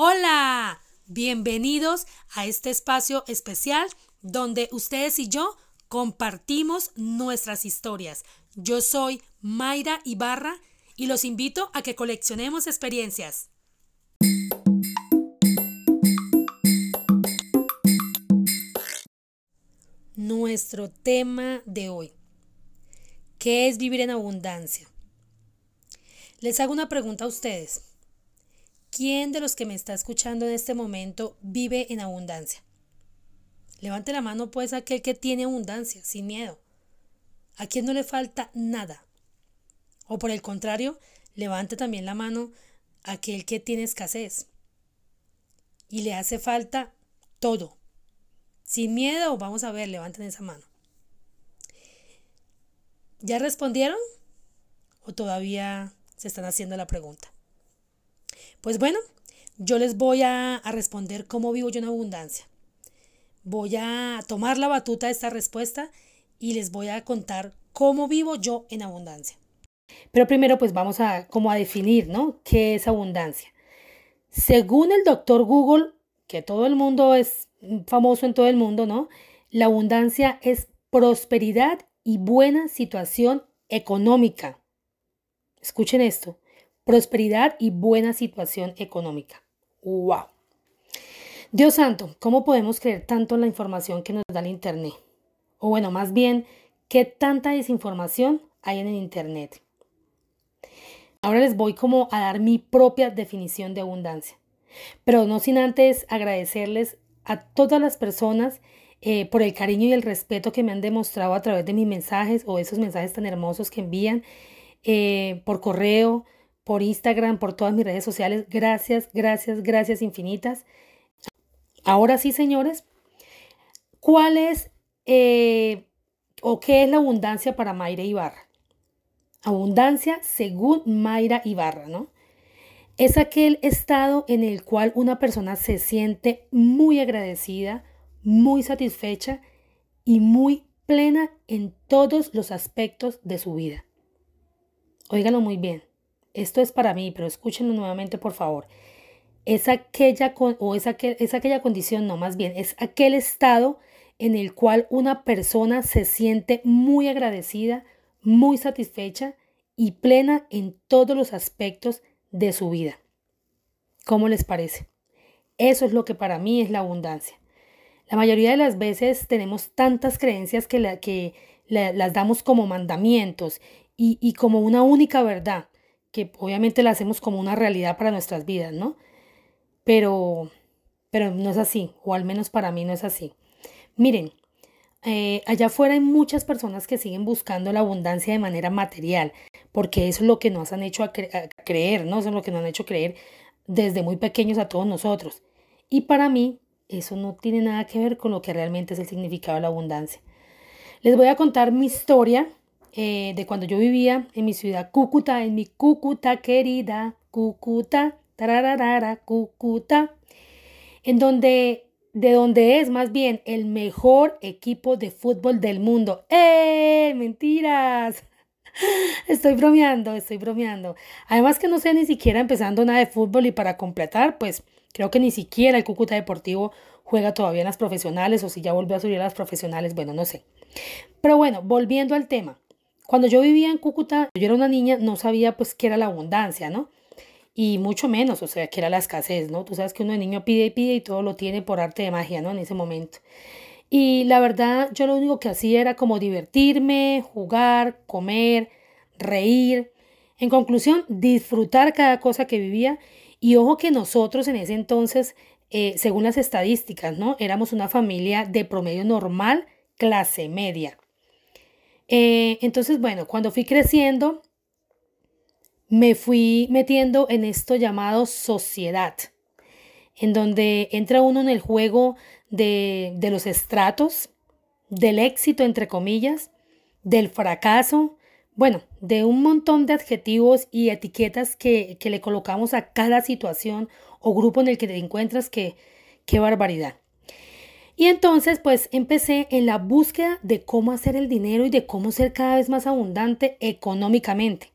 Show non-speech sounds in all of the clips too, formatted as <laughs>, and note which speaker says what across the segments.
Speaker 1: Hola, bienvenidos a este espacio especial donde ustedes y yo compartimos nuestras historias. Yo soy Mayra Ibarra y los invito a que coleccionemos experiencias. Nuestro tema de hoy. ¿Qué es vivir en abundancia? Les hago una pregunta a ustedes. ¿Quién de los que me está escuchando en este momento vive en abundancia? Levante la mano pues aquel que tiene abundancia, sin miedo. ¿A quién no le falta nada? O por el contrario, levante también la mano aquel que tiene escasez. Y le hace falta todo. Sin miedo, vamos a ver, levanten esa mano. ¿Ya respondieron? ¿O todavía se están haciendo la pregunta? Pues bueno, yo les voy a, responder cómo vivo yo en abundancia. Voy a tomar la batuta de esta respuesta y les voy a contar cómo vivo yo en abundancia. Pero primero pues vamos a como a definir, ¿no? ¿Qué es abundancia? Según el doctor Google, que todo el mundo es famoso en todo el mundo, ¿no? La abundancia es prosperidad y buena situación económica. Escuchen esto prosperidad y buena situación económica. ¡Wow! Dios santo, ¿cómo podemos creer tanto en la información que nos da el Internet? O bueno, más bien, ¿qué tanta desinformación hay en el Internet? Ahora les voy como a dar mi propia definición de abundancia, pero no sin antes agradecerles a todas las personas eh, por el cariño y el respeto que me han demostrado a través de mis mensajes o esos mensajes tan hermosos que envían eh, por correo, por Instagram, por todas mis redes sociales. Gracias, gracias, gracias infinitas. Ahora sí, señores, ¿cuál es eh, o qué es la abundancia para Mayra Ibarra? Abundancia según Mayra Ibarra, ¿no? Es aquel estado en el cual una persona se siente muy agradecida, muy satisfecha y muy plena en todos los aspectos de su vida. Óigalo muy bien esto es para mí, pero escúchenlo nuevamente por favor. Es aquella, o es, es aquella condición, no más bien, es aquel estado en el cual una persona se siente muy agradecida, muy satisfecha y plena en todos los aspectos de su vida. ¿Cómo les parece? Eso es lo que para mí es la abundancia. La mayoría de las veces tenemos tantas creencias que, que las damos como mandamientos y, y como una única verdad que obviamente la hacemos como una realidad para nuestras vidas, ¿no? Pero, pero no es así, o al menos para mí no es así. Miren, eh, allá afuera hay muchas personas que siguen buscando la abundancia de manera material, porque eso es lo que nos han hecho a, creer, ¿no? Eso es lo que nos han hecho creer desde muy pequeños a todos nosotros. Y para mí, eso no tiene nada que ver con lo que realmente es el significado de la abundancia. Les voy a contar mi historia eh, de cuando yo vivía en mi ciudad Cúcuta, en mi Cúcuta querida, Cúcuta, tararara, Cúcuta, en donde, de donde es más bien el mejor equipo de fútbol del mundo. ¡Eh! ¡Mentiras! <laughs> Estoy bromeando, estoy bromeando. Además que no sé ni siquiera empezando nada de fútbol y para completar, pues creo que ni siquiera el Cúcuta Deportivo juega todavía en las profesionales o si ya volvió a subir a las profesionales, bueno, no sé. Pero bueno, volviendo al tema. Cuando yo vivía en Cúcuta, yo era una niña, no sabía pues qué era la abundancia, ¿no? Y mucho menos, o sea, qué era la escasez, ¿no? Tú sabes que uno de niño pide y pide y todo lo tiene por arte de magia, ¿no? En ese momento. Y la verdad, yo lo único que hacía era como divertirme, jugar, comer, reír. En conclusión, disfrutar cada cosa que vivía. Y ojo que nosotros en ese entonces, eh, según las estadísticas, ¿no? Éramos una familia de promedio normal, clase media. Eh, entonces, bueno, cuando fui creciendo, me fui metiendo en esto llamado sociedad, en donde entra uno en el juego de, de los estratos, del éxito, entre comillas, del fracaso, bueno, de un montón de adjetivos y etiquetas que, que le colocamos a cada situación o grupo en el que te encuentras, que qué barbaridad. Y entonces pues empecé en la búsqueda de cómo hacer el dinero y de cómo ser cada vez más abundante económicamente.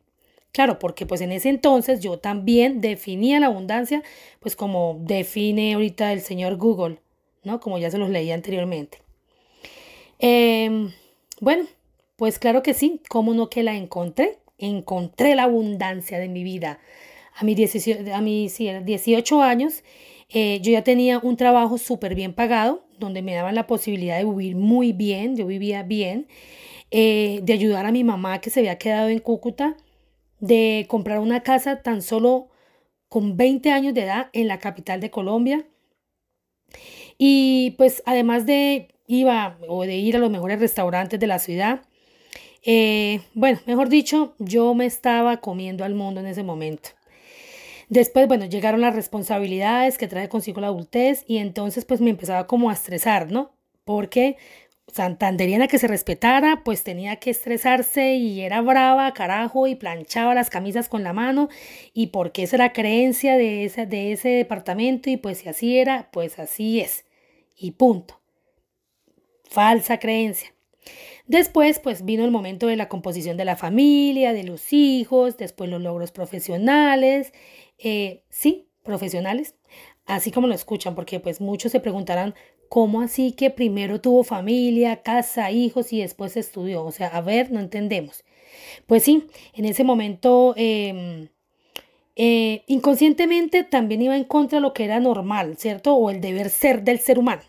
Speaker 1: Claro, porque pues en ese entonces yo también definía la abundancia, pues como define ahorita el señor Google, ¿no? Como ya se los leí anteriormente. Em, bueno, pues claro que sí, ¿cómo no que la encontré? Encontré la abundancia de mi vida. A mis 18, a mis, 18 años eh, yo ya tenía un trabajo súper bien pagado, donde me daban la posibilidad de vivir muy bien, yo vivía bien, eh, de ayudar a mi mamá que se había quedado en Cúcuta de comprar una casa tan solo con 20 años de edad en la capital de Colombia. Y pues además de iba o de ir a los mejores restaurantes de la ciudad, eh, bueno, mejor dicho, yo me estaba comiendo al mundo en ese momento. Después, bueno, llegaron las responsabilidades que trae consigo la adultez y entonces pues me empezaba como a estresar, ¿no? Porque santanderiana que se respetara, pues tenía que estresarse y era brava, carajo, y planchaba las camisas con la mano, y porque esa era creencia de ese, de ese departamento, y pues si así era, pues así es, y punto. Falsa creencia. Después, pues vino el momento de la composición de la familia, de los hijos, después los logros profesionales, eh, sí, profesionales, así como lo escuchan, porque pues muchos se preguntarán, ¿Cómo así que primero tuvo familia, casa, hijos y después estudió? O sea, a ver, no entendemos. Pues sí, en ese momento em, eh, inconscientemente también iba en contra de lo que era normal, ¿cierto? O el deber ser del ser humano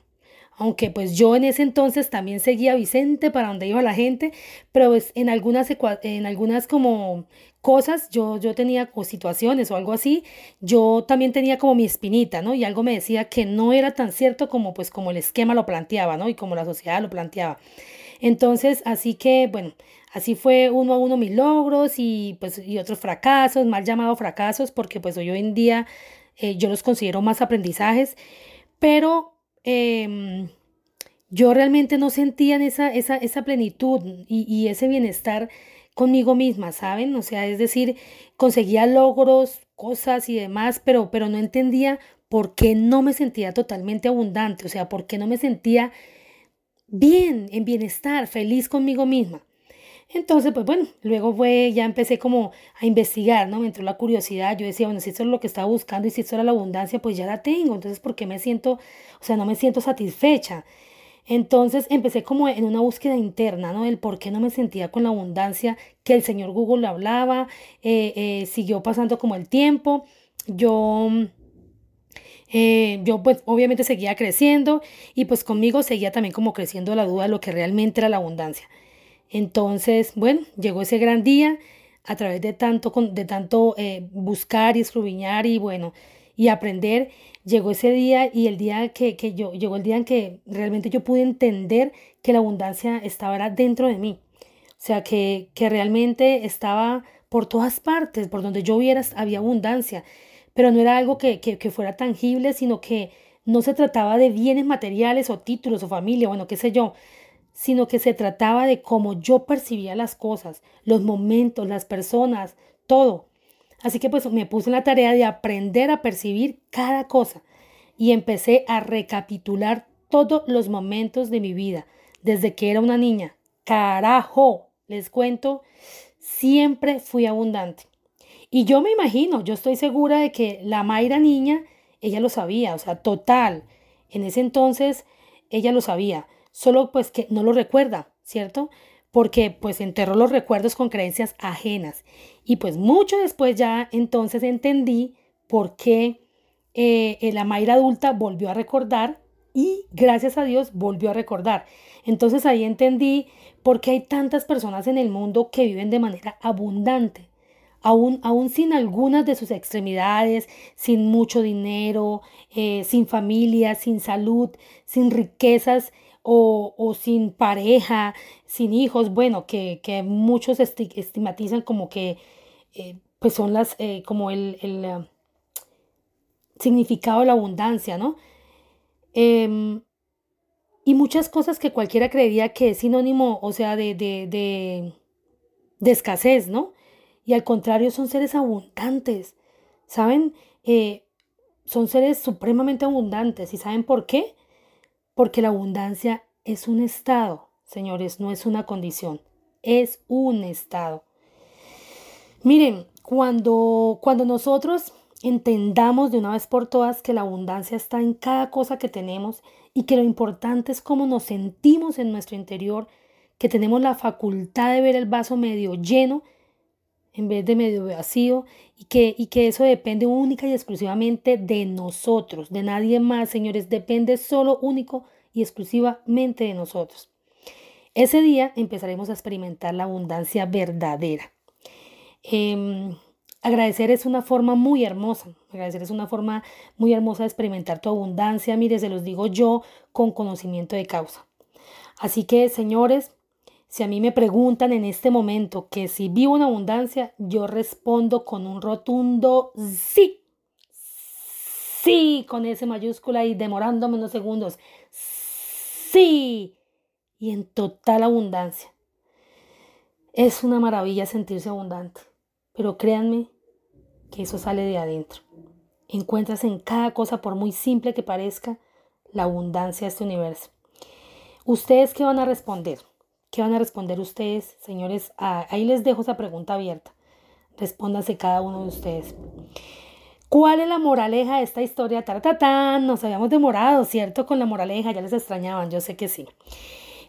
Speaker 1: aunque pues yo en ese entonces también seguía a Vicente para donde iba la gente, pero pues en algunas, en algunas como cosas, yo, yo tenía o situaciones o algo así, yo también tenía como mi espinita, ¿no? Y algo me decía que no era tan cierto como pues como el esquema lo planteaba, ¿no? Y como la sociedad lo planteaba. Entonces, así que, bueno, así fue uno a uno mis logros y pues y otros fracasos, mal llamados fracasos, porque pues hoy en día eh, yo los considero más aprendizajes, pero Em, yo realmente no sentía esa, esa, esa plenitud y, y, ese bienestar conmigo misma, ¿saben? O sea, es decir, conseguía logros, cosas y demás, pero, pero no entendía por qué no me sentía totalmente abundante, o sea, por qué no me sentía bien, en bienestar, feliz conmigo misma. Entonces, pues bueno, luego fue, ya empecé como a investigar, ¿no? Me entró la curiosidad, yo decía, bueno, si esto es lo que estaba buscando y si esto era la abundancia, pues ya la tengo, entonces, ¿por qué me siento, o sea, no me siento satisfecha? Entonces empecé como en una búsqueda interna, ¿no? El por qué no me sentía con la abundancia que el señor Google hablaba, eh, eh, siguió pasando como el tiempo, yo... Eh, yo pues obviamente seguía creciendo y pues conmigo seguía también como creciendo la duda de lo que realmente era la abundancia. Entonces, bueno, llegó ese gran día a través de tanto, de tanto eh, buscar y escrubiñar y bueno, y aprender, llegó ese día y el día que, que, yo, llegó el día en que realmente yo pude entender que la abundancia estaba dentro de mí. O sea, que, que realmente estaba por todas partes, por donde yo viera había abundancia, pero no era algo que, que, que fuera tangible, sino que no se trataba de bienes materiales o títulos o familia, bueno, qué sé yo, sino que se trataba de cómo yo percibía las cosas, los momentos, las personas, todo. Así que pues me puse en la tarea de aprender a percibir cada cosa y empecé a recapitular todos los momentos de mi vida, desde que era una niña. Carajo, les cuento, siempre fui abundante. Y yo me imagino, yo estoy segura de que la Mayra niña, ella lo sabía, o sea, total. En ese entonces, ella lo sabía solo pues que no lo recuerda, ¿cierto? Porque pues enterró los recuerdos con creencias ajenas. Y pues mucho después ya entonces entendí por qué eh, la Mayra adulta volvió a recordar y gracias a Dios volvió a recordar. Entonces ahí entendí por qué hay tantas personas en el mundo que viven de manera abundante, aún, aún sin algunas de sus extremidades, sin mucho dinero, eh, sin familia, sin salud, sin riquezas o, sin pareja, sin hijos, bueno, que, muchos estigmatizan como que eh, pues son las, eh, como el, eh, significado de la abundancia, ¿no? Em, y muchas cosas que cualquiera creería que es sinónimo, o sea, de, de, de, de escasez, ¿no? Y al contrario, son seres abundantes, ¿saben? son seres supremamente abundantes. ¿Y saben por qué? Porque la abundancia es un estado, señores, no es una condición, es un estado. Miren, Cuando, cuando nosotros entendamos de una vez por todas que la abundancia está en cada cosa que tenemos y que lo importante es cómo nos sentimos en nuestro interior, que tenemos la facultad de ver el vaso medio lleno en vez de medio vacío y que, y que eso depende única y exclusivamente de nosotros, de nadie más, señores, depende solo único y exclusivamente de nosotros. Ese día empezaremos a experimentar la abundancia verdadera. Em, agradecer es una forma muy hermosa, agradecer es una forma muy hermosa de experimentar tu abundancia, mire, se los digo yo con conocimiento de causa. Así que, señores, si a mí me preguntan en este momento que si vivo en abundancia, yo respondo con un rotundo sí. Sí, con ese mayúscula y demorándome unos segundos. Sí. Y en total abundancia. Es una maravilla sentirse abundante, pero créanme que eso sale de adentro. Encuentras en cada cosa, por muy simple que parezca, la abundancia de este universo. ¿Ustedes qué van a responder? ¿Qué van a responder ustedes, señores? Ah, ahí les dejo esa pregunta abierta. Respóndanse cada uno de ustedes. ¿Cuál es la moraleja de esta historia? Tartatán, nos habíamos demorado, ¿cierto? Con la moraleja, ya les extrañaban, yo sé que sí.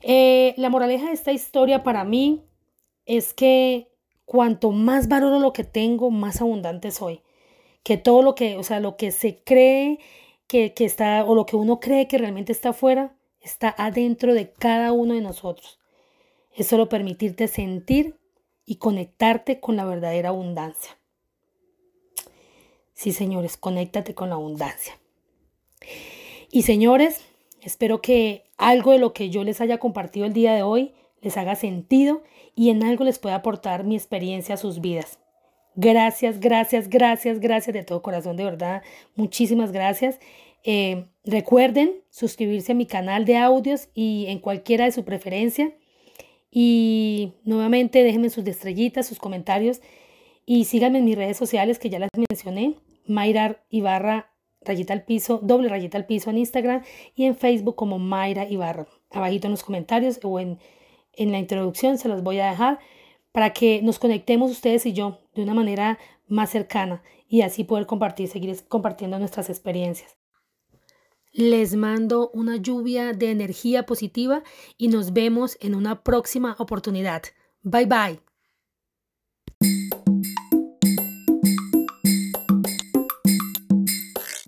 Speaker 1: Eh, la moraleja de esta historia para mí es que cuanto más valoro lo que tengo, más abundante soy. Que todo lo que, o sea, lo que se cree que, que está, o lo que uno cree que realmente está afuera, está adentro de cada uno de nosotros. Es solo permitirte sentir y conectarte con la verdadera abundancia. Sí, señores, conéctate con la abundancia. Y señores, espero que algo de lo que yo les haya compartido el día de hoy les haga sentido y en algo les pueda aportar mi experiencia a sus vidas. Gracias, gracias, gracias, gracias de todo corazón, de verdad. Muchísimas gracias. Eh, recuerden suscribirse a mi canal de audios y en cualquiera de su preferencia. Y nuevamente déjenme sus estrellitas, sus comentarios y síganme en mis redes sociales que ya las mencioné. Mayra Ibarra, rayita al piso, doble rayita al piso en Instagram y en Facebook como Mayra Ibarra. Abajito en los comentarios o en, en la introducción se los voy a dejar para que nos conectemos ustedes y yo de una manera más cercana y así poder compartir, seguir compartiendo nuestras experiencias. Les mando una lluvia de energía positiva y nos vemos en una próxima oportunidad. Bye bye.